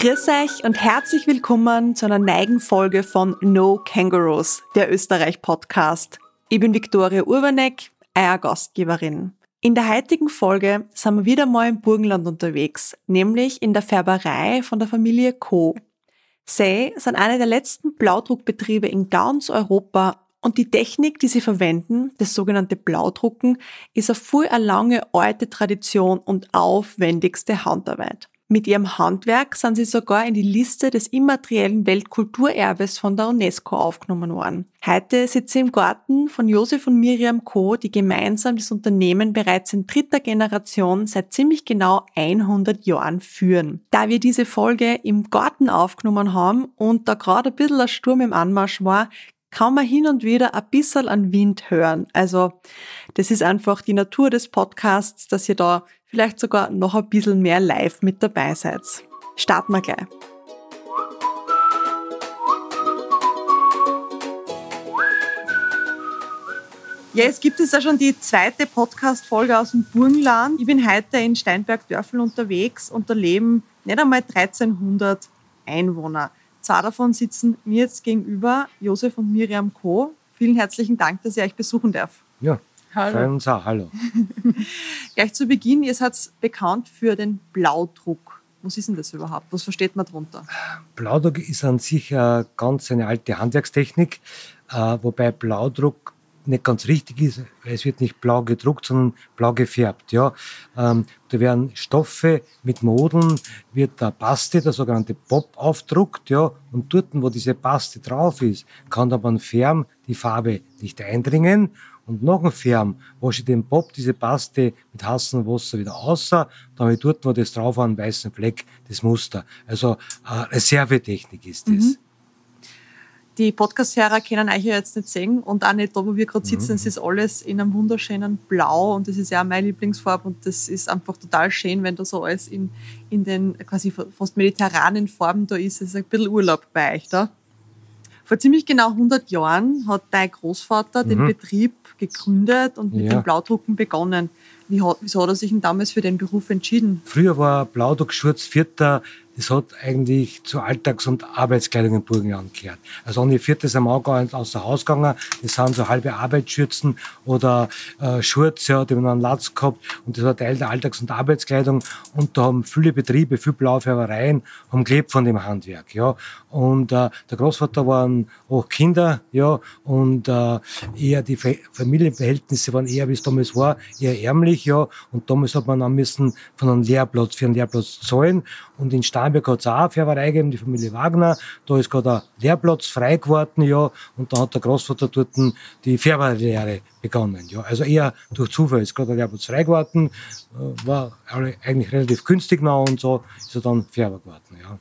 Grüß euch und herzlich willkommen zu einer neigen Folge von No Kangaroos, der Österreich-Podcast. Ich bin Viktoria Urbanek, euer Gastgeberin. In der heutigen Folge sind wir wieder mal im Burgenland unterwegs, nämlich in der Färberei von der Familie Co. Sie sind einer der letzten Blaudruckbetriebe in ganz Europa und die Technik, die sie verwenden, das sogenannte Blaudrucken, ist eine voll eine lange alte Tradition und aufwendigste Handarbeit. Mit ihrem Handwerk sind sie sogar in die Liste des immateriellen Weltkulturerbes von der UNESCO aufgenommen worden. Heute sitze ich im Garten von Josef und Miriam Co., die gemeinsam das Unternehmen bereits in dritter Generation seit ziemlich genau 100 Jahren führen. Da wir diese Folge im Garten aufgenommen haben und da gerade ein bisschen ein Sturm im Anmarsch war, kann man hin und wieder ein bisschen an Wind hören. Also das ist einfach die Natur des Podcasts, dass ihr da vielleicht sogar noch ein bisschen mehr live mit dabei seid. Starten wir gleich. Ja, es gibt es ja schon die zweite Podcast-Folge aus dem Burgenland. Ich bin heute in Steinberg-Dörfel unterwegs und da leben nicht einmal 1300 Einwohner. Zwei davon sitzen mir jetzt gegenüber, Josef und Miriam Co. Vielen herzlichen Dank, dass ich euch besuchen darf. Ja, hallo. uns auch, hallo. Gleich zu Beginn, ihr seid bekannt für den Blaudruck. Was ist denn das überhaupt? Was versteht man darunter? Blaudruck ist an sich eine ganz eine alte Handwerkstechnik, äh, wobei Blaudruck nicht ganz richtig ist, weil es wird nicht blau gedruckt, sondern blau gefärbt. Ja. Ähm, da werden Stoffe mit Modeln, wird der Paste, der sogenannte Pop, aufdruckt, ja, und dort, wo diese Paste drauf ist, kann dann beim Färben die Farbe nicht eindringen und noch ein Färben wasche ich den Pop, diese Paste mit heißem Wasser wieder außer, ich dort, wo das drauf war, einen weißen Fleck, das Muster. Also äh, Reservetechnik ist das. Mhm die Podcast-Hörer können euch ja jetzt nicht sehen und auch nicht da, wo wir gerade sitzen. Es mhm. ist alles in einem wunderschönen Blau und das ist ja auch meine Lieblingsfarbe und das ist einfach total schön, wenn da so alles in, in den quasi fast mediterranen Farben da ist. Es ist ein bisschen Urlaub bei euch da. Vor ziemlich genau 100 Jahren hat dein Großvater mhm. den Betrieb gegründet und mit ja. dem Blaudrucken begonnen. Wie hat, wieso hat er sich denn damals für den Beruf entschieden? Früher war Blaudruck Schurz Vierter das hat eigentlich zu Alltags- und Arbeitskleidung in Burgenland gehört. Also ohne viertes am Auge außer Haus gegangen, das sind so halbe Arbeitsschürzen oder äh, ja, die haben einen Latz gehabt und das war Teil der Alltags- und Arbeitskleidung und da haben viele Betriebe, viele Blaufärbereien, haben gelebt von dem Handwerk, ja. Und äh, der Großvater waren auch Kinder, ja, und äh, eher die Familienverhältnisse waren eher, wie es damals war, eher ärmlich, ja, und damals hat man dann müssen von einem Lehrplatz, für einen Lehrplatz zahlen und in Starnberg hat es auch eine Färberei gegeben, die Familie Wagner. Da ist gerade ein Lehrplatz frei geworden, ja. Und da hat der Großvater dort die Färberlehre begonnen, ja. Also eher durch Zufall ist gerade ein Lehrplatz frei geworden, äh, war eigentlich relativ günstig noch und so ist er dann Färber geworden, ja.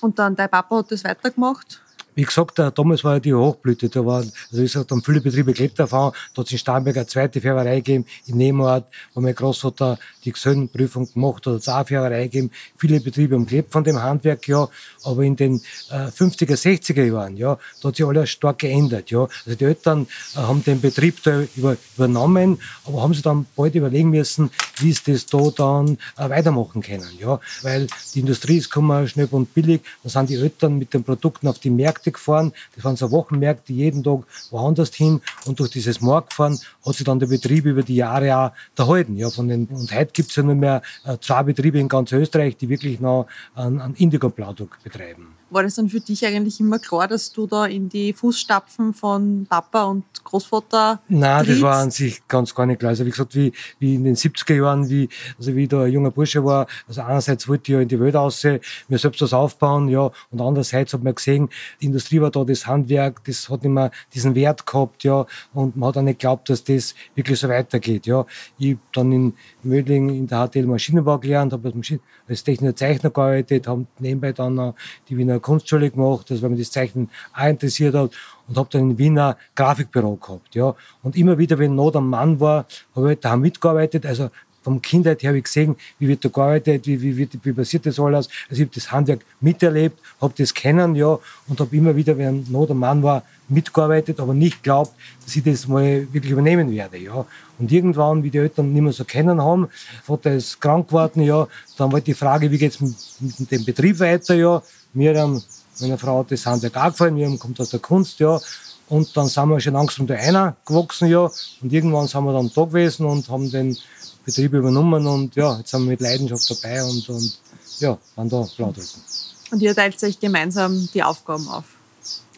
Und dann, dein Papa hat das weitergemacht? Wie gesagt, damals war ja die Hochblüte. Da war, also wie gesagt, haben viele Betriebe gelebt davon. Da hat es in Starnberg eine zweite Färberei gegeben, in Nebenort, wo mein Großvater die Gesellenprüfung gemacht hat, hat es auch eine Färberei gegeben. Viele Betriebe haben gelebt von dem Handwerk, ja. Aber in den äh, 50er, 60er Jahren, ja, da hat sich alles stark geändert, ja. Also die Eltern äh, haben den Betrieb da über, übernommen, aber haben sich dann bald überlegen müssen, wie sie das da dann äh, weitermachen können, ja. Weil die Industrie ist gekommen, schnell und billig. Da sind die Eltern mit den Produkten auf die Märkte Märkte gefahren. Das waren so Wochenmärkte jeden Tag woanders hin. Und durch dieses Marktfahren hat sich dann der Betrieb über die Jahre auch erhalten. Ja, von den, und heute gibt es ja nur mehr äh, zwei Betriebe in ganz Österreich, die wirklich noch einen, einen Indigo-Blaudruck betreiben. War das dann für dich eigentlich immer klar, dass du da in die Fußstapfen von Papa und Großvater Nein, trittst? das war an sich ganz gar nicht klar. Also wie gesagt, wie, wie in den 70er Jahren, wie, also wie ich da ein junger Bursche war, also einerseits wollte ich ja in die Welt raus, mir selbst was aufbauen, ja, und andererseits hat man gesehen, die Industrie war da, das Handwerk, das hat immer diesen Wert gehabt, ja, und man hat auch nicht geglaubt, dass das wirklich so weitergeht, ja. Ich habe dann in Mödling in der HTL Maschinenbau gelernt, habe als, Maschinen als technischer Zeichner gearbeitet, habe nebenbei dann die Wiener Kunstschule gemacht, also weil mich das Zeichnen auch interessiert hat und habe dann in Wiener Grafikbüro gehabt. Ja. Und immer wieder, wenn Not am Mann war, habe ich halt daheim mitgearbeitet. Also vom Kindheit her habe ich gesehen, wie wird da gearbeitet, wie, wie, wie, wie passiert das alles. Also ich habe das Handwerk miterlebt, habe das kennen, ja, und habe immer wieder, wenn Not am Mann war, mitgearbeitet, aber nicht glaubt, dass ich das mal wirklich übernehmen werde, ja. Und irgendwann, wie die Eltern nicht mehr so kennen haben, Vater ist krank geworden, ja, dann war die Frage, wie geht's mit, mit dem Betrieb weiter, ja. Mir haben, meiner Frau hat das Handwerk auch gefallen, mir kommt aus der Kunst, ja. Und dann sind wir schon langsam da einer gewachsen, ja. Und irgendwann sind wir dann da gewesen und haben den Betrieb übernommen und ja, jetzt sind wir mit Leidenschaft dabei und, und ja, waren da Blaudrücken. Und ihr teilt euch gemeinsam die Aufgaben auf?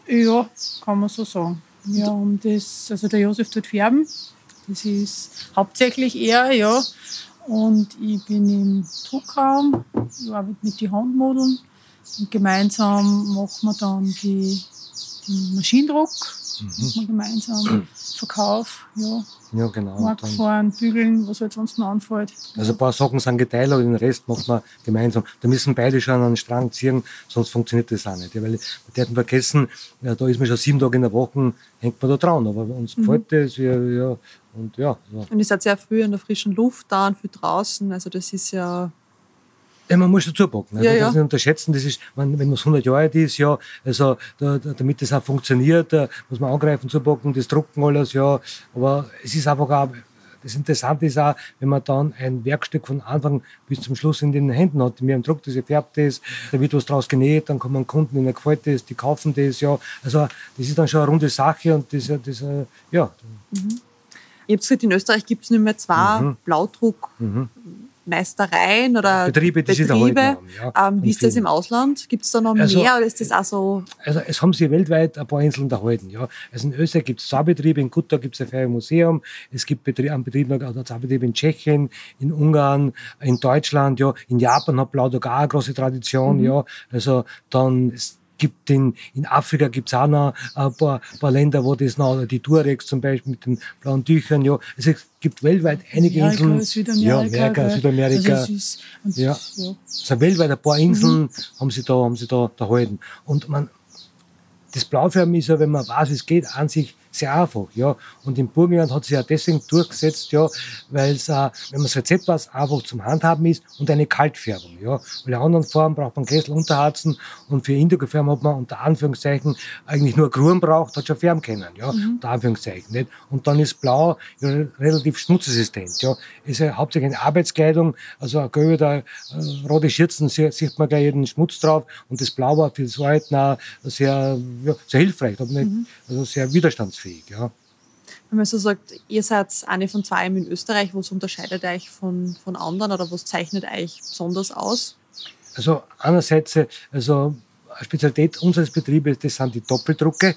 Ja, kann man so sagen. Wir haben das, also der Josef tut färben. Das ist hauptsächlich er, ja. Und ich bin im Druckraum, ich arbeite mit den Handmodeln. Und gemeinsam machen wir dann die, den Maschinendruck, mhm. machen wir gemeinsam Verkauf, ja. Ja, genau. Marktfahren, bügeln, was halt sonst noch anfällt. Also ein paar Sachen sind geteilt, aber den Rest macht man gemeinsam. Da müssen beide schon an den Strang ziehen, sonst funktioniert das auch nicht. Ja, weil wir hätten vergessen, ja, da ist man schon sieben Tage in der Woche, hängt man da dran. Aber uns mhm. gefällt das, wir, ja, und ja. So. Und ihr seid sehr früh in der frischen Luft da und viel draußen, also das ist ja ja, man muss dazu packen. Also ja, das nicht unterschätzen. Das ist, wenn, man es 100 Jahre alt ist, ja, also da, da, damit das auch funktioniert, da muss man angreifen, zupacken, das drucken alles, ja. Aber es ist einfach auch, das Interessante ist auch, wenn man dann ein Werkstück von Anfang bis zum Schluss in den Händen hat. Mir am Druck, das färbt das, da wird was draus genäht, dann kommen Kunden, denen gefällt das, die kaufen das, ja. Also das ist dann schon eine runde Sache und das, das ja. Mhm. Ich habe gesagt, in Österreich gibt es nicht mehr zwei mhm. Blaudruck. Mhm. Meistereien oder Betriebe, die Betriebe. Sie da ja, ähm, wie ist das im Ausland? Gibt es da noch also, mehr oder ist das auch so? Also es haben sie weltweit ein paar Inseln erhalten. Ja. Also in Österreich gibt es zwei Betriebe, in Gutta gibt es ein Ferienmuseum, es gibt Betriebe, einen Betrieb, zwei Betriebe in Tschechien, in Ungarn, in Deutschland, ja. in Japan hat Blaudock auch eine große Tradition. Mhm. Ja. Also dann gibt in, in Afrika gibt es auch noch ein paar, paar Länder, wo das noch, die Tuaregs zum Beispiel mit den blauen Tüchern, ja. Also es gibt weltweit einige Amerika, Inseln. Südamerika, ja, Amerika, Südamerika. Also ist, ja. ja. Also weltweit ein paar Inseln mhm. haben sie da, haben sie da, da halten. Und man, das Blaufärben ist ja, wenn man weiß, wie es geht, an sich sehr einfach, ja. Und im Burgenland hat sich ja deswegen durchgesetzt, ja, weil es, äh, wenn man das Rezept weiß, einfach zum Handhaben ist und eine Kaltfärbung, ja. Weil in anderen Formen braucht man Kessel unterharzen und für Indigo-Färben hat man unter Anführungszeichen eigentlich nur Gruben braucht, hat schon färben können, ja. Mhm. Unter Anführungszeichen, nicht? Und dann ist Blau ja, relativ schmutzresistent, ja. Ist ja hauptsächlich eine Arbeitskleidung, also ein gelbe, da, äh, rote Schürzen, sieht man gleich jeden Schmutz drauf und das Blau war für das Arbeiten sehr, ja, sehr hilfreich, mhm. also sehr widerstandsfähig fähig. Ja. Wenn man so sagt, ihr seid eine von zwei in Österreich, was unterscheidet euch von, von anderen oder was zeichnet euch besonders aus? Also einerseits, also eine Spezialität unseres Betriebes, das sind die Doppeldrucke,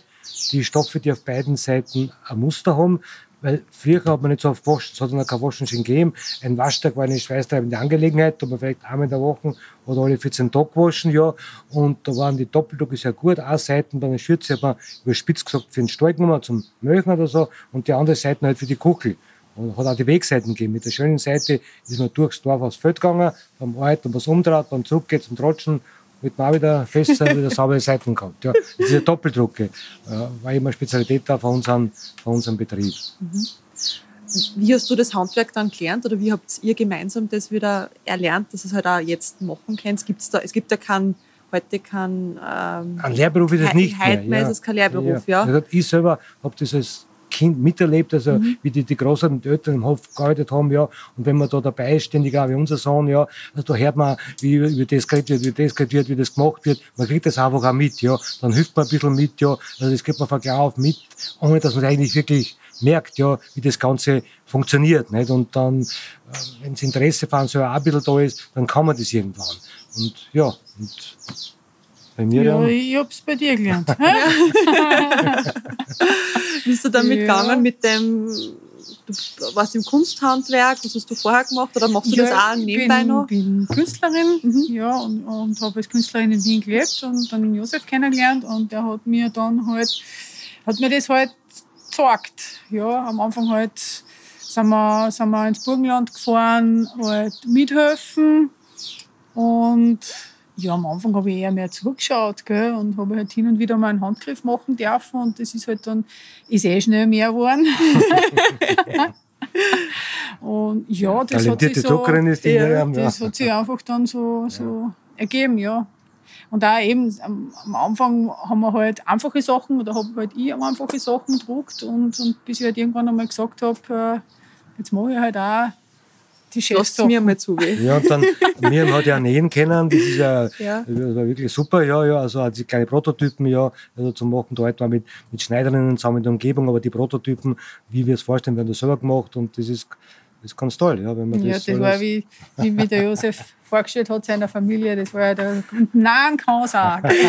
die Stoffe, die auf beiden Seiten ein Muster haben. Weil früher hat man nicht so oft waschen, es hat dann kein Waschmaschine gegeben. Ein Waschtag war eine schweißtreibende Angelegenheit, da man vielleicht einmal in der Woche oder alle 14 Tage waschen, ja. Und da waren die Doppeldrucke sehr gut. Eine Seite bei einer Schürze hat man überspitzt gesagt für den Stall genommen, zum Möchen oder so, und die andere Seite halt für die Kuchel. Und hat auch die Wegseiten gegeben. Mit der schönen Seite ist man durchs Dorf aufs Feld gegangen, beim Ort und was umdraht, dann zurück geht zum Trotschen wird man auch wieder fest sein, wieder saubere Seiten gehabt. Ja, diese Doppeldrucke äh, war immer Spezialität da von unserem, von unserem Betrieb. Mhm. Wie hast du das Handwerk dann gelernt oder wie habt ihr gemeinsam das wieder erlernt, dass es halt auch jetzt machen könnt? Gibt's da, es gibt ja keinen heute kein ähm, ein Lehrberuf ist es nicht. Heute ja. ist es kein Lehrberuf, ja. ja. Ich selber habe das als Kind miterlebt, also mhm. wie die, die Großeltern und Eltern im Hof gearbeitet haben, ja. Und wenn man da dabei ist, ständig auch wie unser Sohn, ja, also da hört man, wie, wie das geredet wird, wie das geredet wird, wie das gemacht wird. Man kriegt das einfach auch mit, ja. Dann hilft man ein bisschen mit, ja. Also das kriegt man von auf mit, ohne dass man eigentlich wirklich merkt, ja, wie das Ganze funktioniert, nicht? Und dann, äh, wenn das Interesse von so ein bisschen da ist, dann kann man das irgendwann. Und ja, und bei mir ja, dann? ich hab's bei dir gelernt. Bist du damit ja. gegangen mit dem, du warst im Kunsthandwerk, was hast du vorher gemacht oder machst du ja, das auch nebenbei bin, noch? Ich bin Künstlerin mhm. ja, und, und habe als Künstlerin in Wien gelebt und dann Josef kennengelernt und der hat mir dann halt, hat mir das halt gezeigt. Ja, am Anfang halt sind wir, sind wir ins Burgenland gefahren, halt mithelfen und ja, am Anfang habe ich eher mehr zurückgeschaut gell, und habe halt hin und wieder mal einen Handgriff machen dürfen und das ist halt dann, ist eh schnell mehr geworden. und ja, das hat sich so, ja, das hat sich einfach dann so, so ergeben, ja. Und auch eben am, Anfang haben wir halt einfache Sachen oder habe halt ich einfache Sachen gedruckt und, und bis ich halt irgendwann einmal gesagt habe, äh, jetzt mache ich halt auch die Lasst Chefsachen. mir mal zu. weh. Ja, und dann, Miriam hat ja nähen kennen, das ist ja, Ja. das war wirklich super, ja, ja, also hat sie kleine Prototypen, ja, also zum Machen, da halt mal mit, mit Schneiderinnen zusammen in der Umgebung, aber die Prototypen, wie wir es vorstellen, werden das selber gemacht und das ist, das ist ganz toll, ja, wenn man Ja, das, das alles- war wie, wie, wie der Josef vorgestellt hat seiner Familie. Das war ja der Nein kann sagen.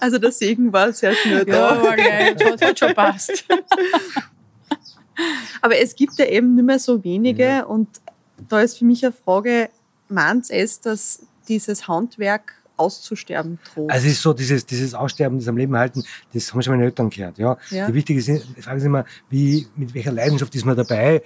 Also der Segen war sehr schnell da. Ja, war gleich. Hat, hat schon passt. Aber es gibt ja eben nicht mehr so wenige und da ist für mich eine Frage, meint es, dass dieses Handwerk auszusterben droht? Also es ist so, dieses, dieses Aussterben, das am Leben halten, das haben schon meine Eltern gehört. Ja. Ja. Die wichtige Frage ist immer, wie, mit welcher Leidenschaft ist man dabei,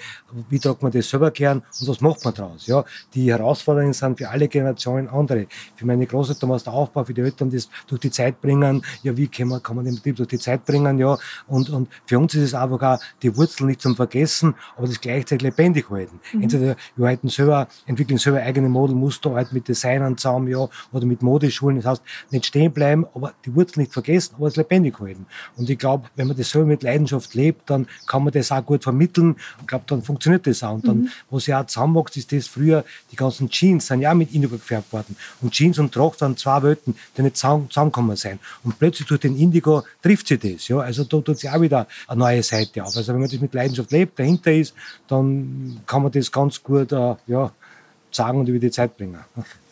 wie tragt man das selber gern und was macht man daraus. Ja. Die Herausforderungen sind für alle Generationen andere. Für meine Großeltern war es der Aufbau, für die Eltern das durch die Zeit bringen, ja, wie kann man, kann man den Betrieb durch die Zeit bringen, ja. Und, und für uns ist es einfach auch die Wurzeln nicht zum Vergessen, aber das gleichzeitig lebendig halten. Entweder wir halten selber, entwickeln selber eigene Modelmuster, halt mit Designern zusammen, ja, oder mit Modeschulen. Das heißt, nicht stehen bleiben, aber die Wurzeln nicht vergessen, aber es lebendig halten. Und ich glaube, wenn man das selber mit Leidenschaft lebt, dann kann man das auch gut vermitteln. Ich glaube, dann funktioniert das auch. Und dann, was ja auch zusammenwächst, ist das früher, die ganzen Jeans sind ja auch mit Indigo gefärbt worden. Und Jeans und Tracht sind zwei Welten, die nicht zusammen- zusammengekommen sind. Und plötzlich durch den Indigo trifft sich das. Ja? Also da tut sich auch wieder eine neue Seite auf. Also wenn man das mit Leidenschaft lebt, dahinter ist, dann kann man das ganz gut äh, ja, sagen und über die Zeit bringen.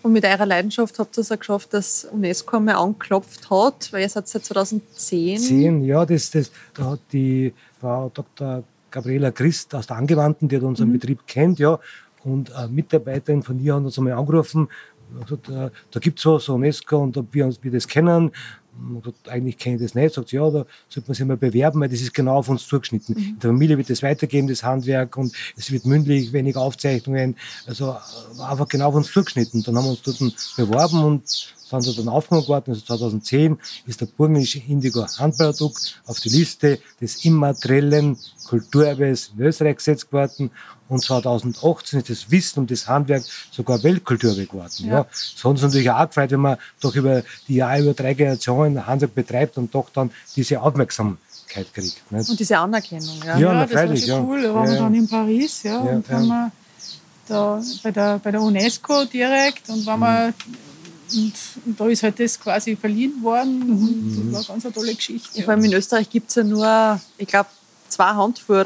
Und mit eurer Leidenschaft habt ihr es auch geschafft, dass UNESCO einmal angeklopft hat, weil ihr seid seit 2010. Zehn, ja, das, das, da hat die Frau Dr. Gabriela Christ aus der Angewandten, die hat unseren Betrieb kennt, ja, und eine Mitarbeiterin von ihr hat uns einmal angerufen, äh, da gibt es was, UNESCO, und ob wir, uns, wir das kennen. Eigentlich kenne ich das nicht. Sagt sie, ja, da sollte man sich mal bewerben, weil das ist genau auf uns zugeschnitten. In der Familie wird das weitergeben, das Handwerk, und es wird mündlich, wenig Aufzeichnungen. Also äh, einfach genau auf uns zugeschnitten. Dann haben wir uns dort beworben und sind sie dann aufgenommen worden. Also 2010 ist der burgenländische Indigo Handballerdruck auf die Liste des immateriellen Kulturerbes in Österreich gesetzt worden. Und 2018 ist das Wissen um das Handwerk sogar Weltkulturerbe geworden. Ja. So hat uns natürlich auch gefreut, wenn man doch über die Jahre, über drei Generationen Handwerk betreibt und doch dann diese Aufmerksamkeit kriegt. Nicht? Und diese Anerkennung, ja. Ja, na, das war freilich, schon ja. cool. Da waren Ja, wir ja. dann in Paris ja, Ja, und ja. haben wir da bei der, bei der UNESCO direkt und waren wir und, und da ist halt das quasi verliehen worden und das war eine ganz eine tolle Geschichte. Vor allem in Österreich gibt es ja nur, ich glaube, zwei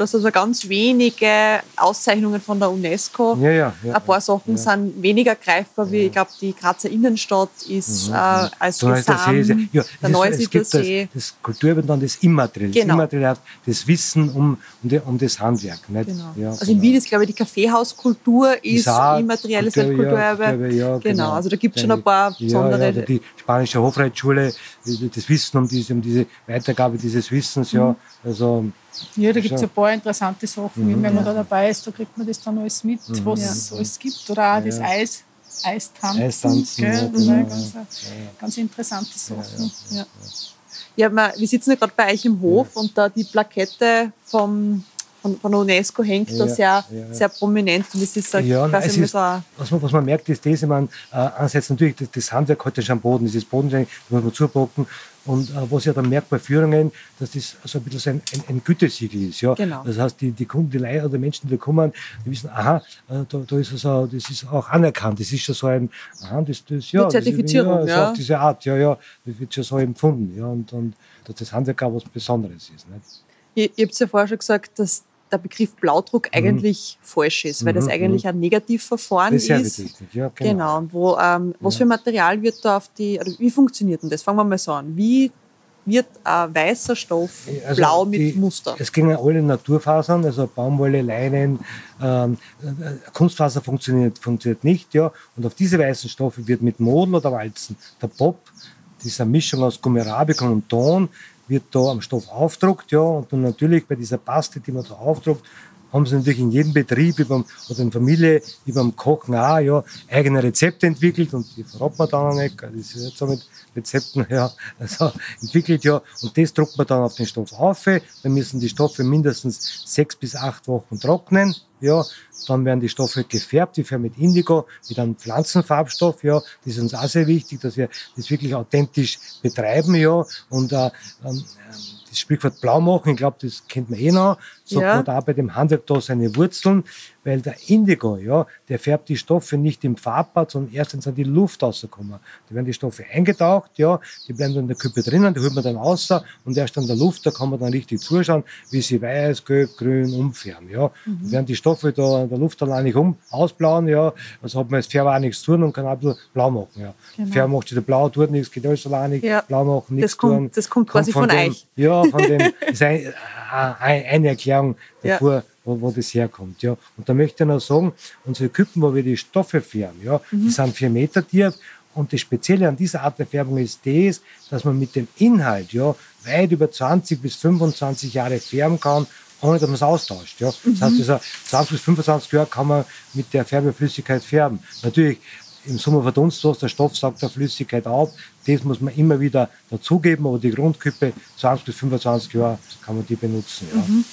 so, also ganz wenige Auszeichnungen von der UNESCO. Ja, ja, ja. Ein paar Sachen sind weniger greifbar, wie ich glaube, die Grazer Innenstadt ist äh, als So der See. ist ja- Gesam, Ja, der ist, es Neusiedler gibt das, See. das Kulturerbe das Immaterielle. Genau. Das Immaterielle das Wissen um, um, die, um das Handwerk. Nicht? Genau. Ja, also in Wien ist, glaube ich, die Kaffeehauskultur ist auch immaterielles Kultur- Weltkulturerbe. Ja, Kulturerbe, ja, genau. also da gibt es schon ein paar Ja, besondere. ja, oder die spanische Hofreitschule, das Wissen um diese, um diese Weitergabe dieses Wissens. Ja, Mhm. also, Ja, da gibt es ein paar interessante Sachen. Wenn man da dabei ist, da kriegt man das dann alles mit, was es alles gibt. Oder auch das Eis, Eistanzen. Eistanzen, gell? ja, genau, ganz, ganz interessante Sachen. Ja. Ja, wir, wir sitzen ja gerade bei euch im Hof und da die Plakette vom, von, von der UNESCO hängt Ja, sehr, ja. sehr prominent. Und das ist ja, nein, quasi es ist, was, man, was man merkt, ist das, ich meine, äh, einerseits natürlich das, das Handwerk heute schon am Boden, dieses Bodenschein, das muss man zupacken. Und äh, was ich dann merkt bei Führungen, dass das so ein bisschen so ein, ein, ein Gütesiegel ist. Ja? Genau. Das heißt, die, die Kunden, die Leute oder Menschen, die da kommen, die wissen, aha, äh, da, da ist so, das ist auch anerkannt. Das ist schon so ein, aha, das, das, ja, Mit Zertifizierung, das, ja. So auf diese Art, ja, ja, das wird schon so empfunden. Ja? Und, und dass das Handwerk auch was Besonderes ist. Nicht? Ihr, ihr habt ja vorher schon gesagt, dass der Begriff Blaudruck eigentlich falsch ist, weil das Mhm, eigentlich ein Negativverfahren Das ist ist. Servicetechnik, ja, genau. Genau. Und wo, ähm, was für Material wird da auf die, oder wie funktioniert denn das? Fangen wir mal so an. Wie wird ein weißer Stoff Also blau mit die- Muster? Es gingen alle Naturfasern, also Baumwolle, Leinen, ähm, äh, Kunstfaser funktioniert, funktioniert nicht. Ja. Und auf diese weißen Stoffe wird mit Model oder Walzen der Bob, dieser Mischung aus Gummirabicon und Ton, wird da am Stoff aufdruckt. Ja. Und dann natürlich bei dieser Paste, die man da aufdruckt, haben sie natürlich in jedem Betrieb über, oder in Familie über dem Kochen auch ja, eigene Rezepte entwickelt und die verraten wir dann auch nicht. Das ist nicht so mit Rezepten ja, also entwickelt. ja Und das druckt man dann auf den Stoff auf. Dann müssen die Stoffe mindestens sechs bis acht Wochen trocknen. Ja, dann werden die Stoffe gefärbt, die färben mit Indigo, mit einem Pflanzenfarbstoff, ja. Das ist uns auch sehr wichtig, dass wir das wirklich authentisch betreiben, ja. Und äh, ähm, das Sprichwort blau machen, ich glaube, das kennt man eh noch, sagt ja. man da bei dem Handwerk da seine Wurzeln, weil der Indigo, ja, der färbt die Stoffe nicht im Farbbad, sondern erst, wenn sie in die Luft rauskommen. Da werden die Stoffe eingetaucht, ja, die bleiben dann in der Küppe drinnen, die holt man dann raus und erst in der Luft, da kann man dann richtig zuschauen, wie sie weiß, gelb, grün umfärben, ja. Mhm. Und werden die Stoffe da in der Luft dann eigentlich um, ausblauen, ja, also hat man als Färber auch nichts tun und kann auch ein bisschen blau machen, ja. Genau. Färber macht sich blau, tut nichts, geht alles alleinig, ja. blau machen, nichts das kommt, tun. Das kommt quasi kommt von, von dem, euch. Ja, von dem, ist ein, eine Erklärung davor, ja. wo, wo, das herkommt. Ja. Und da möchte ich noch sagen, unsere Küppen, wo wir die Stoffe färben, ja, mhm. die sind vier Meter tief. Und das Spezielle an dieser Art der Färbung ist das, dass man mit dem Inhalt ja, weit über 20 bis 25 Jahre färben kann, ohne dass man es austauscht. Ja. Das heißt, also 20 bis 25 Jahre kann man mit der Färbeflüssigkeit färben. Natürlich im Sommer verdunst was, der Stoff saugt der Flüssigkeit auf. Das muss man immer wieder dazugeben, aber die Grundküppe 20 bis 25 Jahre kann man die benutzen. Ja. Mhm.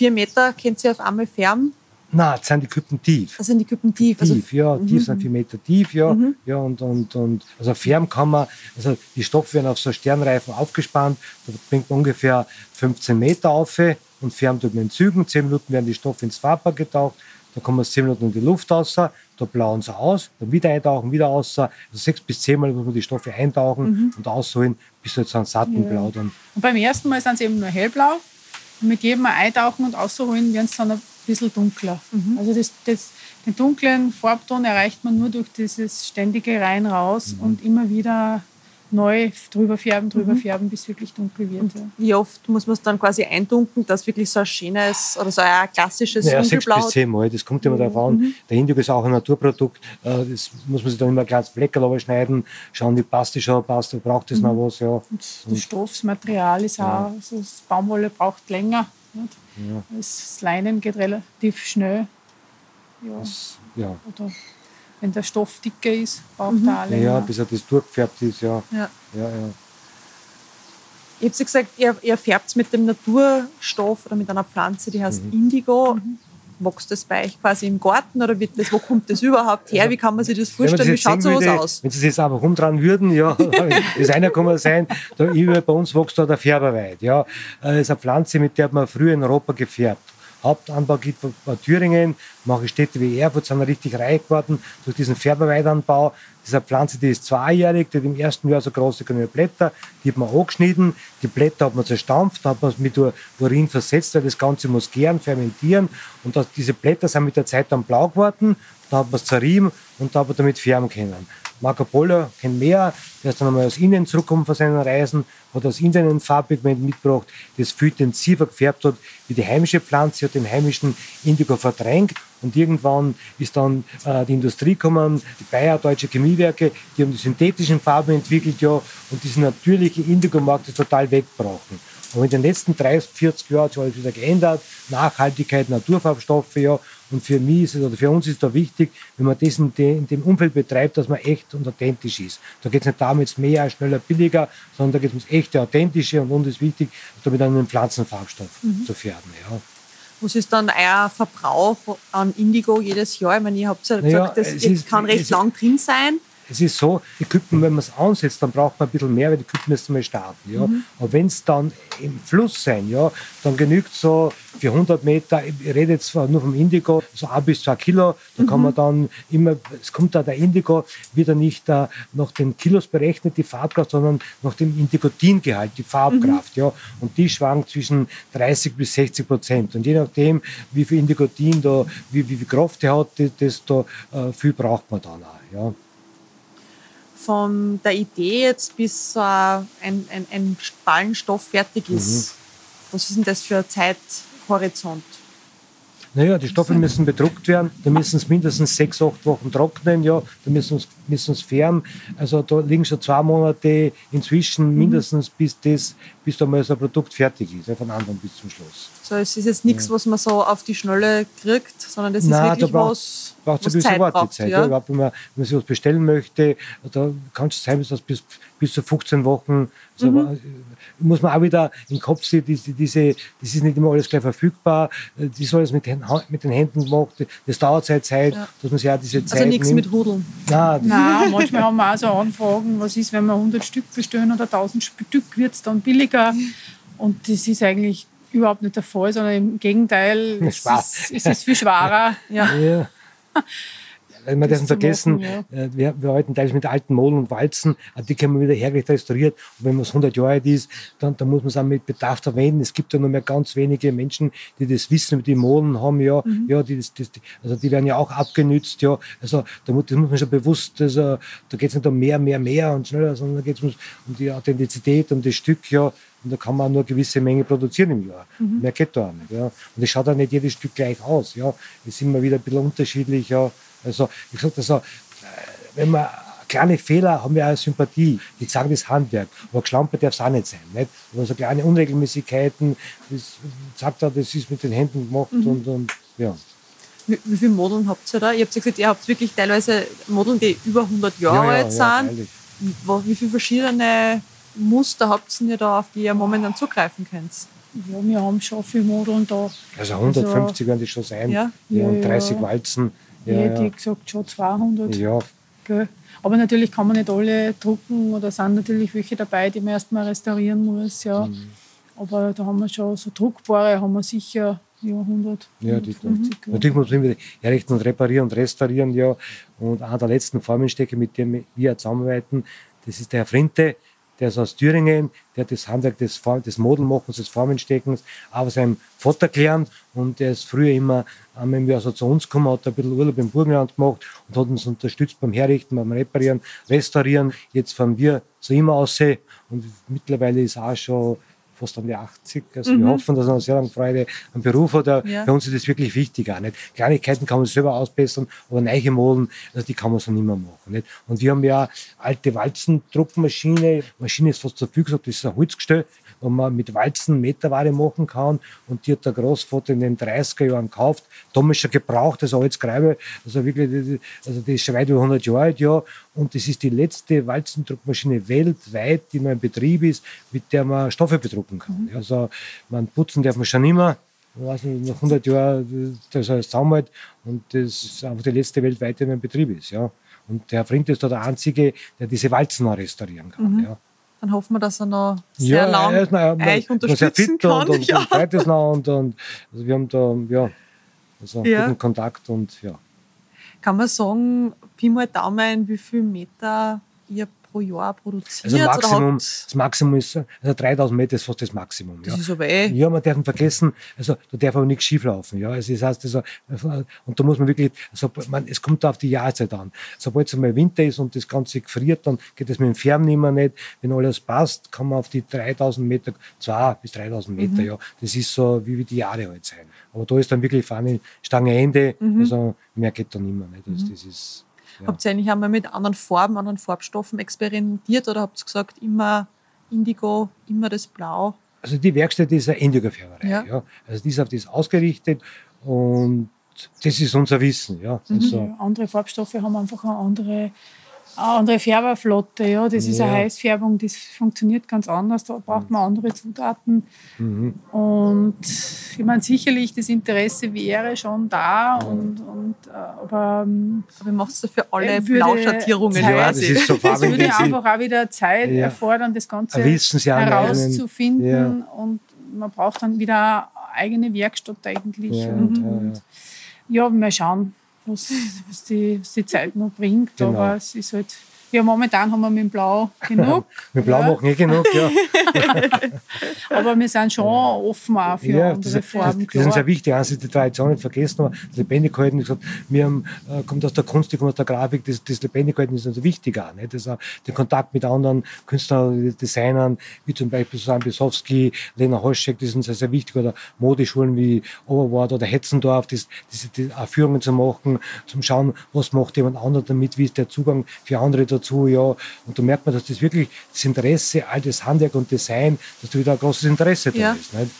Vier Meter könnt ihr auf einmal färben? Nein, das sind die Küppen tief. Das sind die Küppen tief. Also tief, ja, mhm. tief sind vier Meter tief, ja. Mhm. ja und, und, und, also färben kann man, also die Stoffe werden auf so Sternreifen aufgespannt, da bringt man ungefähr 15 Meter auf und färbt über den Zügen. Zehn Minuten werden die Stoffe ins Farbbad getaucht, da kommen 10 Minuten in die Luft raus, da blauen sie aus, dann wieder eintauchen, wieder aus. Also sechs bis zehnmal muss man die Stoffe eintauchen mhm. und ausholen, bis sie jetzt dann satten ja. blau dann. Und beim ersten Mal sind sie eben nur hellblau. Mit jedem eintauchen und ausholen werden sie dann ein bisschen dunkler. Mhm. Also das, das, den dunklen Farbton erreicht man nur durch dieses ständige Rein raus mhm. und immer wieder neu drüber färben, drüber mhm. färben, bis es wirklich dunkel wird. Ja. Wie oft muss man es dann quasi eindunkeln, dass wirklich so ein schönes oder so ein klassisches naja, Dunkelblau... sechs bis zehn Mal, das kommt immer mhm. darauf an. Mhm. Der Indigo ist auch ein Naturprodukt, äh, das muss man sich dann immer kleines Fleckerl schneiden, schauen, wie passt die schon, passt, braucht das mhm. noch was. Ja. Und das Stoffsmaterial ist ja. auch, also das Baumwolle braucht länger. Nicht? Ja. Das Leinen geht relativ schnell. Ja. Das, ja. Oder wenn der Stoff dicker ist, braucht mhm. er länger. Ja, bis er das durchgefärbt ist, ja. ja. ja, ja. Ich habe gesagt, ihr, ihr färbt es mit dem Naturstoff oder mit einer Pflanze, die heißt mhm. Indigo. Mhm. Wächst das bei euch quasi im Garten oder wird das, wo kommt das überhaupt her? Wie kann man sich das vorstellen? Wie schaut sowas würde, aus? Wenn Sie das einfach rumdrehen würden, ja, das eine kann man sein, da, bei uns wächst da der Färberweid. Ja. Das ist eine Pflanze, mit der man früher in Europa gefärbt. Hauptanbaugebiet von Thüringen, manche Städte wie Erfurt sind richtig reich geworden durch diesen Färberweidanbau. Diese Pflanze, die ist zweijährig, die hat im ersten Jahr so große grüne Blätter, die hat man angeschnitten, die Blätter hat man zerstampft, hat man mit Urin versetzt, weil das Ganze muss gären, fermentieren und das, diese Blätter sind mit der Zeit dann blau geworden, dann hat man es zerrieben und da hat man damit färben können. Marco Polo kennt mehr, der ist dann einmal aus Indien zurückgekommen von seinen Reisen, hat aus Indien ein Farbpigment mitgebracht, das viel intensiver gefärbt hat wie die heimische Pflanze, hat den heimischen Indigo verdrängt und irgendwann ist dann äh, die Industrie gekommen, die Bayer Deutsche Chemiewerke, die haben die synthetischen Farben entwickelt ja und diese natürliche Indigo-Markt ist total weggebrochen. Aber in den letzten 30, 40 Jahren hat sich alles wieder geändert. Nachhaltigkeit, Naturfarbstoffe, ja. Und für mich ist es, oder für uns ist da wichtig, wenn man das in, de, in dem Umfeld betreibt, dass man echt und authentisch ist. Da geht es nicht darum, jetzt mehr, schneller, billiger, sondern da geht es ums echte, authentische und uns ist wichtig, damit einen Pflanzenfarbstoff mhm. zu färben, ja. Was ist dann euer Verbrauch an Indigo jedes Jahr? Ich meine, ihr habt ja gesagt, naja, das ist, kann recht lang drin sein. Es ist so, die Küppen, wenn man es ansetzt, dann braucht man ein bisschen mehr, weil die Küppen müssen mal starten. Ja. Mhm. Aber wenn es dann im Fluss sein, ja, dann genügt so für 100 Meter, ich rede jetzt nur vom Indigo, so ein bis zwei Kilo, da mhm. kann man dann immer, es kommt da der Indigo wieder nicht uh, nach den Kilos berechnet, die Farbkraft, sondern nach dem Indigotingehalt, die Farbkraft. Mhm. Ja. Und die schwankt zwischen 30 bis 60 Prozent. Und je nachdem, wie viel Indigotin da, wie, wie viel Kraft der hat, desto uh, viel braucht man dann auch. Ja von der Idee jetzt bis äh, ein, ein, ein Ballenstoff fertig ist. Mhm. Was ist denn das für ein Zeithorizont? Naja, die Stoffe müssen bedruckt werden, da müssen es mindestens sechs, acht Wochen trocknen, ja, da müssen müssen es färben. Also da liegen schon zwei Monate inzwischen mhm. mindestens, bis, das, bis da mal so ein Produkt fertig ist, von Anfang bis zum Schluss. So, es ist jetzt nichts, was man so auf die Schnelle kriegt, sondern das ist Nein, wirklich da braucht, was, braucht was ein bisschen Wartezeit. Ja? Ja, wenn, man, wenn man sich was bestellen möchte, da kann es sein, dass das bis, bis zu 15 Wochen, so, mhm. muss man auch wieder im Kopf sehen, diese, diese, das ist nicht immer alles gleich verfügbar, das ist alles mit, mit den Händen gemacht, das dauert seine Zeit, ja. dass man sich auch diese also Zeit Also nichts mit Hudeln? Nein, Nein, manchmal haben wir auch so Anfragen, was ist, wenn wir 100 Stück bestellen oder 1000 Stück, wird es dann billiger. Und das ist eigentlich überhaupt nicht der Fall, sondern im Gegenteil, es ist, es ist viel schwerer. Ja. ja. Wir dürfen vergessen, machen, ja. Äh, wir, wir arbeiten teils mit alten Molen und Walzen, die können wir wieder hergestellt, restauriert. Und wenn man 100 Jahre alt ist, dann, dann muss man es auch mit Bedarf verwenden. Es gibt ja nur mehr ganz wenige Menschen, die das Wissen über die Molen haben, ja, mhm. ja die, das, das, also die werden ja auch abgenützt, ja. Also da muss, das muss man schon bewusst, also, da geht es nicht um mehr, mehr, mehr und schneller, sondern da geht es um, um die Authentizität, um das Stück, ja. Und da kann man nur eine gewisse Menge produzieren im Jahr. Mhm. Mehr geht da auch nicht. Ja. Und es schaut auch nicht jedes Stück gleich aus. Ja. Es ist immer wieder ein bisschen unterschiedlich. Ja. Also, ich sage also, wenn man kleine Fehler haben wir auch Sympathie. Die sagen das Handwerk. Aber geschlampert darf es auch nicht sein. Nicht? Aber so kleine Unregelmäßigkeiten, das sagt er, das ist mit den Händen gemacht mhm. und, und ja. Wie, wie viele Modeln habt ihr da? Ihr habt ja gesagt, ihr habt wirklich teilweise Modeln, die über 100 Jahre ja, ja, alt sind. Ja, wie viele verschiedene Muster habt ihr da, auf die ihr momentan zugreifen könnt? Ja, wir haben schon viele Modeln da. Also 150 also, werden die schon sein. Ja, ja, und 30 Walzen. Ja, hätte ich gesagt, schon 200. Ja. Gell. Aber natürlich kann man nicht alle drucken oder sind natürlich welche dabei, die man erstmal restaurieren muss. Ja. Mhm. Aber da haben wir schon so druckbare, haben wir sicher ja, 100. Ja, die, natürlich muss man wieder herrichten und reparieren und restaurieren. Ja. Und einer der letzten Formenstecke, mit dem wir zusammenarbeiten, das ist der Herr Frinte der ist aus Thüringen, der hat das Handwerk des, des Modelmachens, des Formensteckens auch seinem Vater gelernt und der ist früher immer einmal im Jahr so zu uns gekommen, hat ein bisschen Urlaub im Burgenland gemacht und hat uns unterstützt beim Herrichten, beim Reparieren, Restaurieren. Jetzt fahren wir zu ihm aus und mittlerweile ist auch schon fast an die 80. Also mhm. wir hoffen, dass er noch sehr lange Freude am Beruf hat. Ja. Für uns ist das wirklich wichtig auch nicht. Kleinigkeiten kann man selber ausbessern, aber neue Molen, also die kann man so nicht mehr machen. Nicht? Und wir haben ja alte Walzendruckmaschine. Maschine ist fast zu viel gesagt, das ist ein Holzgestell wo man mit Walzen Meterware machen kann. Und die hat der Großvater in den 30er Jahren gekauft. Damals schon gebraucht, also als Greibe. Also wirklich, also die ist schon weit über 100 Jahre alt, ja. Und das ist die letzte Walzendruckmaschine weltweit, die noch in Betrieb ist, mit der man Stoffe bedrucken kann. Mhm. Also, man putzen darf man schon immer. Ich weiß nicht, nach 100 Jahren, das alles zusammenhalt. Und das ist einfach die letzte weltweite, die in Betrieb ist, ja. Und der Herr Frint ist da der Einzige, der diese Walzen restaurieren kann. Mhm. Ja. Dann hoffen wir, dass er noch sehr ja, lang er ist, na, euch unterstützen kann. Und, und, ja. und, und, und, und also wir haben da ja, also ja. guten Kontakt und ja. Kann man sagen, Pi mal Daumen, wie viel Meter ihr pro Jahr produziert? Also Maximum, das Maximum ist, also 3000 Meter ist fast das Maximum. Das ja. ist aber eh. Ja, man darf nicht vergessen, also da darf aber nichts schief laufen. Ja. Also das heißt, also, und da muss man wirklich, also, man, es kommt auf die Jahreszeit an. Sobald es einmal Winter ist und das Ganze gefriert, dann geht es mit dem Färben nicht. Wenn alles passt, kann man auf die 3000 Meter, 2 bis 3000 Meter, mhm. ja. Das ist so, wie, wie die Jahre halt sein. Aber da ist dann wirklich vorne Stange Ende, mhm. also mehr geht dann immer nicht. Also, das ist, ja. Habt ihr eigentlich einmal mit anderen Farben, anderen Farbstoffen experimentiert oder habt ihr gesagt, immer Indigo, immer das Blau? Also die Werkstatt ist eine Indigo-Färberei. Ja. ja. Also die ist auf das ausgerichtet und das ist unser Wissen. Ja. Mhm. Also andere Farbstoffe haben einfach eine andere eine andere Färberflotte, ja, das ist ja. eine Heißfärbung, das funktioniert ganz anders, da braucht man andere Zutaten. Mhm. Und ich meine, sicherlich das Interesse wäre schon da, und, und, äh, aber, ähm, aber wie machst du für alle Blauschattierungen? Ja, das ist so Das würde einfach auch wieder Zeit ja. erfordern, das Ganze herauszufinden ja. und man braucht dann wieder eine eigene Werkstatt eigentlich. Ja, und, und ja, mal schauen was, was, die, was die Zeit noch bringt. Genau. Aber es ist halt Ja, momentan haben wir mit dem Blau genug. mit Blau ja. machen eh genug, ja. Aber wir sind schon offen auch für ja, andere das, Farben. Das, das ist sehr wichtig. Eins ist die Tradition nicht vergessen, aber das Lebendighalten, wie gesagt, wir haben, äh, kommt aus der Kunst, kommt aus der Grafik, das, das Lebendighalten ist also wichtig auch. Nicht? Das, auch den Kontakt mit anderen Künstlern, Designern, wie zum Beispiel Susanne Bisowski, Lena Hoschek, die sind sehr, sehr wichtig. Oder Modeschulen wie Oberwart oder Hetzendorf, das, diese die Führungen zu machen, zum Schauen, was macht jemand anderes damit, wie ist der Zugang für andere dazu. Ja. Und da merkt man, dass das wirklich das Interesse, all das Handwerk und Design, dass da wieder ein großes Interesse Ja. da ist. Nicht?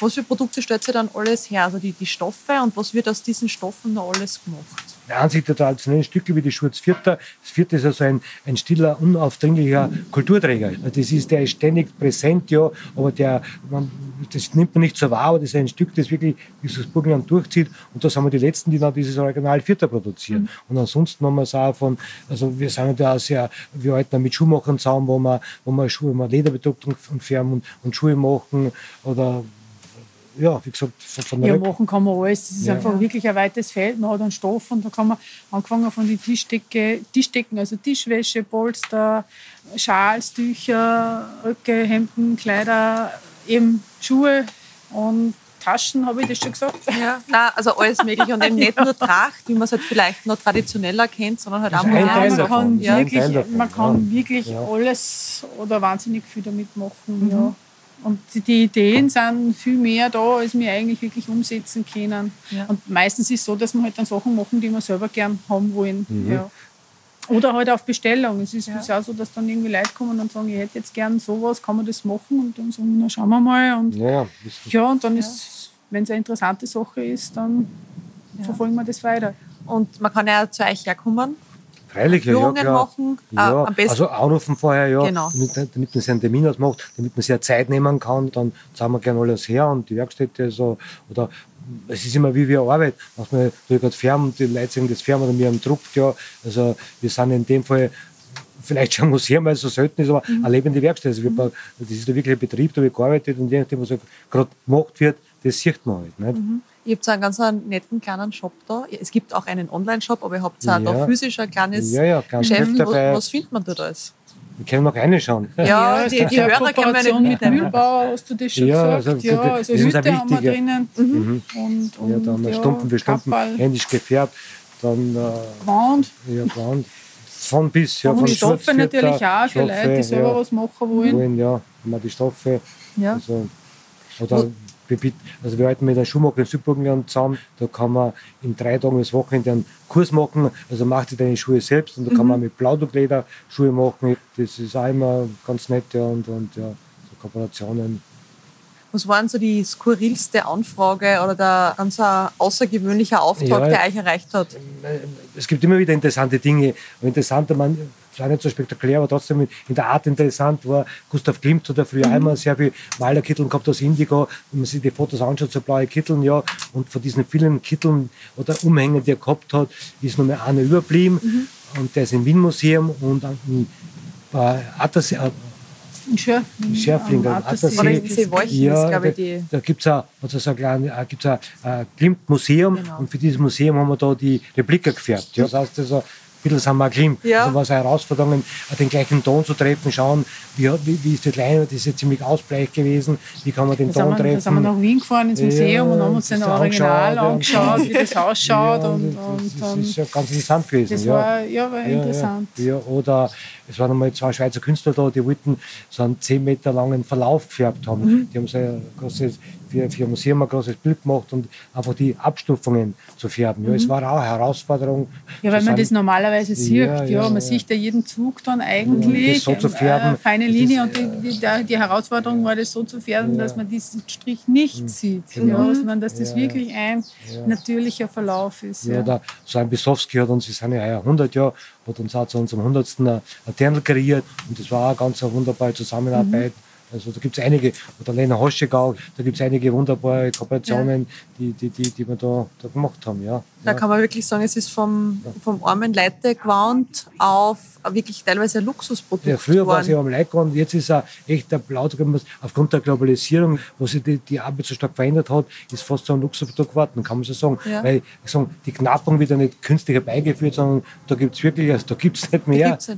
Was für Produkte stellt ihr dann alles her? Also die, die Stoffe und was wird aus diesen Stoffen noch alles gemacht? Der Ansicht der traditionellen Stücke wie die Schurz Vierter. Das Vierte ist also ein, ein stiller, unaufdringlicher Kulturträger. Das ist, der ist ständig präsent, ja, aber der, man, das nimmt man nicht so wahr, aber das ist ein Stück, das wirklich das Burgenland durchzieht. Und da sind wir die Letzten, die dann dieses Original Vierter produzieren. Und ansonsten haben wir es auch von, also wir sind ja auch sehr, wir arbeiten mit Schuhmachern zusammen, wo wir, wo wir Schuhe, wo wir Lederbedruckung und färben und, und Schuhe machen oder ja, wie gesagt, von, von der Ja, machen kann man alles. Das ist Ja. einfach wirklich ein weites Feld. Man hat einen Stoff und da kann man angefangen von den Tischdecke, Tischdecken, also Tischwäsche, Polster, Schals, Tücher, Röcke, Hemden, Kleider, eben Schuhe und Taschen, habe ich das schon gesagt? Ja, nein, also alles mögliche und eben nicht nur Tracht, wie man es halt vielleicht noch traditioneller kennt, sondern halt auch. Teil man davon. kann Ja. Wirklich, man kann ja. wirklich Ja. alles oder wahnsinnig viel damit machen. Mhm. Ja. Und die, Ideen sind viel mehr da, als wir eigentlich wirklich umsetzen können. Ja. Und meistens ist es so, dass wir halt dann Sachen machen, die wir selber gern haben wollen. Mhm. Ja. Oder halt auf Bestellung. Es ist Ja. auch so, dass dann irgendwie Leute kommen und sagen, ich hätte jetzt gern sowas, kann man das machen? Und dann sagen wir, na schauen wir mal. Und Ja, ja, und dann ist, wenn es eine interessante Sache ist, dann verfolgen wir das weiter. Und man kann ja zu euch herkommen, Freilich, ja, ja, Führungen klar. machen, äh, Ja, am besten. also anrufen vorher, ja, Genau. damit, damit man sich einen Termin ausmacht, damit man sich ja Zeit nehmen kann, dann zahlen wir gerne alles her und die Werkstätte so, oder es ist immer wie wir arbeiten. Manchmal gerade Färben, die Leute sagen, das Färben oder mir am Druck, ja, also wir sind in dem Fall vielleicht schon ein Museum, weil es so selten ist, aber Mhm. eine lebende Werkstatt. Also wir, das ist wirklich ein Betrieb, da wird gearbeitet und je nachdem, was halt gerade gemacht wird, das sieht man halt. Nicht? Ihr habt so einen ganz netten kleinen Shop da. Es gibt auch einen Online-Shop, aber ihr habt auch Ja. da physisch ein kleines Ja, ja, Geschäft. Was, was findet man da alles? Wir können noch reinschauen. Ja, es die, die ja Hörer können wir nicht mit. Mühlbauer, hast du das schon Ja, gesagt? also, ja, das- also das auch haben wir wichtig, ja. drinnen. Mhm. Und, und, Ja, da haben wir ja, Stumpen für Stumpen, händisch gefärbt, dann äh, Gewand. ja, Brand. Von bis, ja, Und von die Stoffe natürlich auch für Leute, die selber ja, was machen wollen. wollen. Ja, haben wir die Stoffe. Ja. Also, oder also wir arbeiten mit einem Schuhmacher in Südburgenland zusammen. Da kann man in drei Tagen das Wochenende einen Kurs machen. Also macht ihr deine Schuhe selbst und da kann man mit Blauduckleder Schuhe machen. Das ist auch immer ganz nett ja, und, und ja, so Kooperationen. Was war denn so die skurrilste Anfrage oder der ganz ein außergewöhnlicher Auftrag, Ja. der euch erreicht hat? es gibt immer wieder interessante Dinge. Interessanter, man, es war nicht so spektakulär, aber trotzdem in der Art interessant war. Gustav Klimt hat ja früher einmal sehr viel Malerkitteln gehabt aus Indigo. Wenn man sich die Fotos anschaut, so blaue Kitteln, ja. Und von diesen vielen Kitteln oder Umhängen, die er gehabt hat, ist nur mehr einer überblieben. Und der ist im Wien-Museum und in äh, Äh, Schör Schärfling, am in Seewolchen ist, glaube ich, da, die. da gibt es ein, so ein, äh, gibt's ein, Klimt-Museum Genau. und für dieses Museum haben wir da die Replika gefärbt. Ja. Das heißt, also, ein bisschen sind wir Klimt. Ja. Also war es eine Herausforderung, den gleichen Ton zu treffen, schauen, wie, hat- wie, wie ist die Leinwand, das ist ja ziemlich ausbleich gewesen, wie kann man den Ton wir, treffen. sind wir nach Wien gefahren ins Museum Ja, und haben uns das den ist Original angeschaut, wie das ausschaut. Ja, und, das, und, das und ist ja ganz interessant gewesen. das war, ja, war interessant. Oder es waren einmal zwei Schweizer Künstler da, die wollten so einen 10 Meter langen Verlauf gefärbt haben. Mhm. Die haben so ein großes, für, für ein Museum ein großes Bild gemacht und einfach die Abstufungen zu färben. Ja, es war auch eine Herausforderung. Mhm. Ja, weil zu man das normalerweise sieht. Ja, Ja, man ja. sieht ja jeden Zug dann eigentlich. das so zu ähm, färben, Äh, feine das Linie ist, und die, die, die, Herausforderung war, das so zu färben, dass man diesen Strich nicht sieht. Genau. Sondern dass das wirklich ein natürlicher Verlauf ist. Ja, Ja. der, so ein Bisowski hat uns, wir sind ja heuer 100 Jahre, hat uns auch zu unserem 100. ein Ternl kreiert und das war auch eine ganz eine wunderbare Zusammenarbeit. Also da gibt es einige, oder Lena Hoschegau, da gibt es einige wunderbare Kooperationen, ja. die, die, die, die wir da, da gemacht haben. Ja. Da kann man wirklich sagen, es ist vom, vom armen Leute-Gewand auf wirklich teilweise ein Luxusprodukt Ja, früher war es ja am Leitgewand, jetzt ist er echt ein Blaudruck. Aufgrund der Globalisierung, wo sich die, die Arbeit so stark verändert hat, ist fast so ein Luxusprodukt geworden, kann man so sagen. Ja. Weil ich sag, die Knappung wird ja nicht künstlich herbeigeführt, sondern da gibt es wirklich, also da gibt es nicht mehr. Es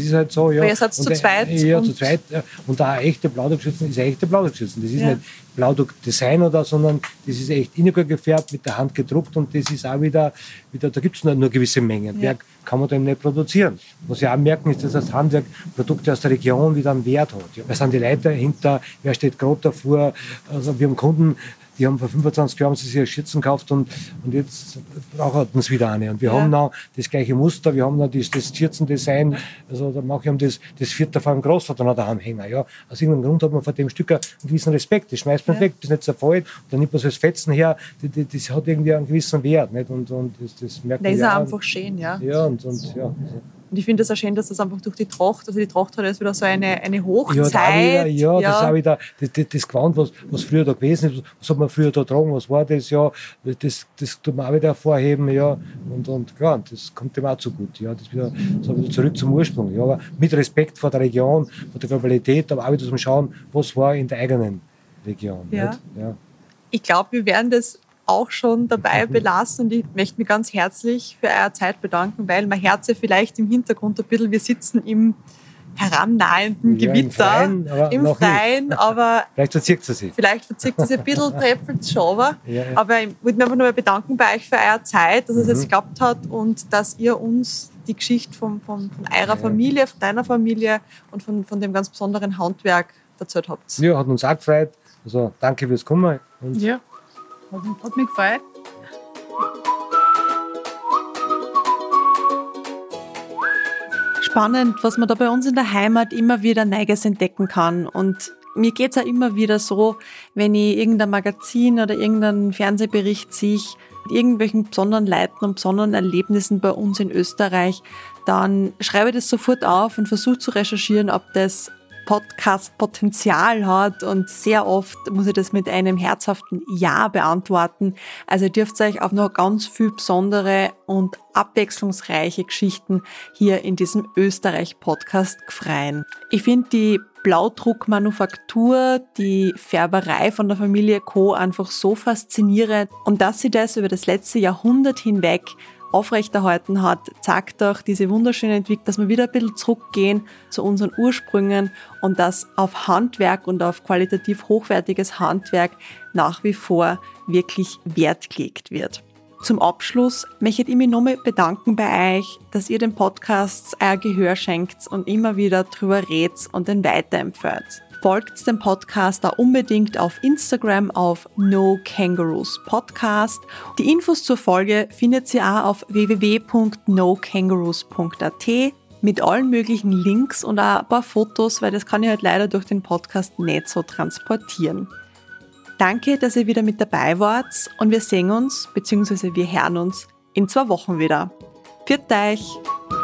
ist halt so, ja. Weil ihr seid zu zweit. Ja, zu zweit. Und da echte Blaudruckschützen ist echte Blaudruckschützen. Das ist ja. nicht Blauduck-Design oder, sondern das ist echt inniger gefärbt, mit der Hand gedruckt und das ist auch wieder, wieder da gibt es nur, nur gewisse Mengen. Ja. Mehr kann man da eben nicht produzieren. Was wir auch merken, ist, dass das Handwerk Produkte aus der Region wieder einen Wert hat. Ja. Wer sind die Leute dahinter? Wer steht gerade davor? Also wir haben Kunden, die haben vor 25 Jahren sich Schürzen gekauft und, und jetzt brauchen sie wieder eine. Und wir ja. haben noch das gleiche Muster, wir haben noch das, das Schürzendesign, also da mache ich das, das vierte von einem Großvater noch daheim hängen. Ja. Aus irgendeinem Grund hat man vor dem Stück einen gewissen Respekt. Das schmeißt man ja. weg, das ist nicht zerfällt, dann nimmt man so das Fetzen her, das, das, das, hat irgendwie einen gewissen Wert. Nicht? Und, und das, das merkt man. Das ist ja einfach schön, ja. Ja, und, und ja. Und ich finde es auch schön, dass das einfach durch die Tracht, also die Tracht hat jetzt wieder so eine, eine Hochzeit. Ja, ja, ja, das ist auch wieder das, das, das Gewand, was, was früher da gewesen ist, was hat man früher da getragen, was war das, ja, das, das tut man auch wieder hervorheben, ja, und, und klar, das kommt dem auch zu gut, ja, das wieder, so wieder zurück zum Ursprung, ja, aber mit Respekt vor der Region, vor der Globalität, aber auch wieder zum Schauen, was war in der eigenen Region. Ja. ja. Ich glaube, wir werden das auch schon dabei mhm. belassen und ich möchte mich ganz herzlich für eure Zeit bedanken, weil mein Herz ja vielleicht im Hintergrund ein bisschen, wir sitzen im herannahenden ja, Gewitter, im Freien, aber, im Freien, aber vielleicht verzirkt sie sich. Vielleicht verzirkt sie sich ein bisschen, tröpfelt es schon, aber, ja, ja. aber ich würde mich einfach nur mal bedanken bei euch für eure Zeit, dass es jetzt mhm. geklappt hat und dass ihr uns die Geschichte von, von, von eurer Familie, von deiner Familie und von, von dem ganz besonderen Handwerk erzählt habt. Ja, hat uns auch gefreut. Also danke fürs Kommen. Und ja. Hat, hat mich gefreut. Spannend, was man da bei uns in der Heimat immer wieder Neiges entdecken kann. Und mir geht es auch immer wieder so, wenn ich irgendein Magazin oder irgendeinen Fernsehbericht sehe, mit irgendwelchen besonderen Leuten und besonderen Erlebnissen bei uns in Österreich, dann schreibe ich das sofort auf und versuche zu recherchieren, ob das Podcast Potenzial hat und sehr oft muss ich das mit einem herzhaften Ja beantworten. Also ihr dürft euch auf noch ganz viel besondere und abwechslungsreiche Geschichten hier in diesem Österreich-Podcast freuen. Ich finde die Blaudruckmanufaktur, die Färberei von der Familie Co. einfach so faszinierend und dass sie das über das letzte Jahrhundert hinweg aufrechterhalten hat, zeigt doch diese wunderschöne Entwicklung, dass wir wieder ein bisschen zurückgehen zu unseren Ursprüngen und dass auf Handwerk und auf qualitativ hochwertiges Handwerk nach wie vor wirklich Wert gelegt wird. Zum Abschluss möchte ich mich nochmal bedanken bei euch, dass ihr den Podcasts euer Gehör schenkt und immer wieder drüber redet und den weiterempfehlt folgt dem Podcast da unbedingt auf Instagram auf No Kangaroos Podcast. Die Infos zur Folge findet ihr auch auf www.nokangaroos.at mit allen möglichen Links und auch ein paar Fotos, weil das kann ich halt leider durch den Podcast nicht so transportieren. Danke, dass ihr wieder mit dabei wart und wir sehen uns bzw. wir hören uns in zwei Wochen wieder. Pfiat euch!